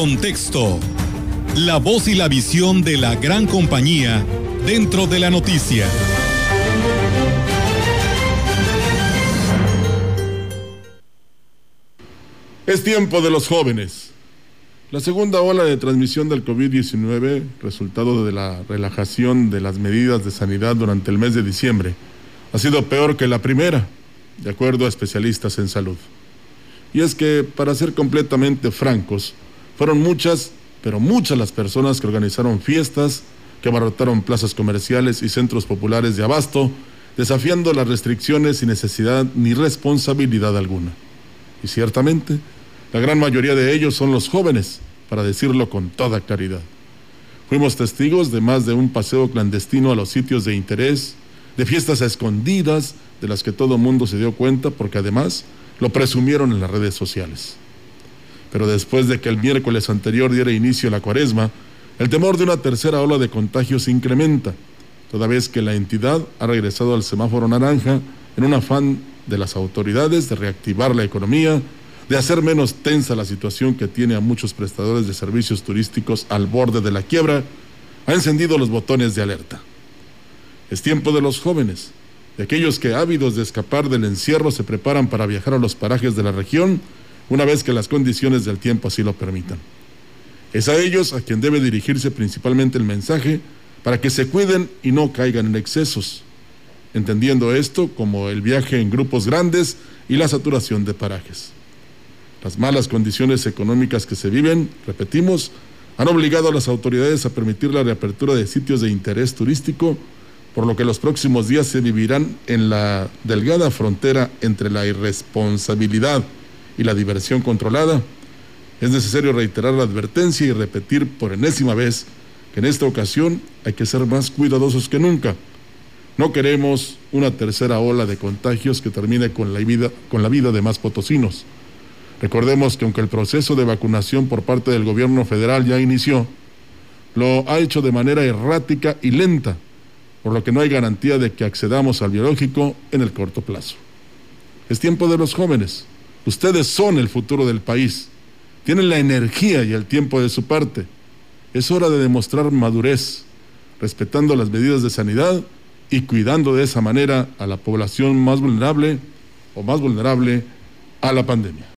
contexto. La voz y la visión de la gran compañía dentro de la noticia. Es tiempo de los jóvenes. La segunda ola de transmisión del COVID-19, resultado de la relajación de las medidas de sanidad durante el mes de diciembre, ha sido peor que la primera, de acuerdo a especialistas en salud. Y es que, para ser completamente francos, fueron muchas, pero muchas las personas que organizaron fiestas, que abarrotaron plazas comerciales y centros populares de abasto, desafiando las restricciones sin necesidad ni responsabilidad alguna. Y ciertamente, la gran mayoría de ellos son los jóvenes, para decirlo con toda claridad. Fuimos testigos de más de un paseo clandestino a los sitios de interés, de fiestas escondidas, de las que todo mundo se dio cuenta porque además lo presumieron en las redes sociales. Pero después de que el miércoles anterior diera inicio a la cuaresma, el temor de una tercera ola de contagios incrementa, toda vez que la entidad ha regresado al semáforo naranja en un afán de las autoridades de reactivar la economía, de hacer menos tensa la situación que tiene a muchos prestadores de servicios turísticos al borde de la quiebra, ha encendido los botones de alerta. Es tiempo de los jóvenes, de aquellos que ávidos de escapar del encierro se preparan para viajar a los parajes de la región una vez que las condiciones del tiempo así lo permitan. Es a ellos a quien debe dirigirse principalmente el mensaje para que se cuiden y no caigan en excesos, entendiendo esto como el viaje en grupos grandes y la saturación de parajes. Las malas condiciones económicas que se viven, repetimos, han obligado a las autoridades a permitir la reapertura de sitios de interés turístico, por lo que los próximos días se vivirán en la delgada frontera entre la irresponsabilidad y la diversión controlada. Es necesario reiterar la advertencia y repetir por enésima vez que en esta ocasión hay que ser más cuidadosos que nunca. No queremos una tercera ola de contagios que termine con la vida, con la vida de más potosinos. Recordemos que aunque el proceso de vacunación por parte del gobierno federal ya inició, lo ha hecho de manera errática y lenta, por lo que no hay garantía de que accedamos al biológico en el corto plazo. Es tiempo de los jóvenes. Ustedes son el futuro del país. Tienen la energía y el tiempo de su parte. Es hora de demostrar madurez, respetando las medidas de sanidad y cuidando de esa manera a la población más vulnerable o más vulnerable a la pandemia.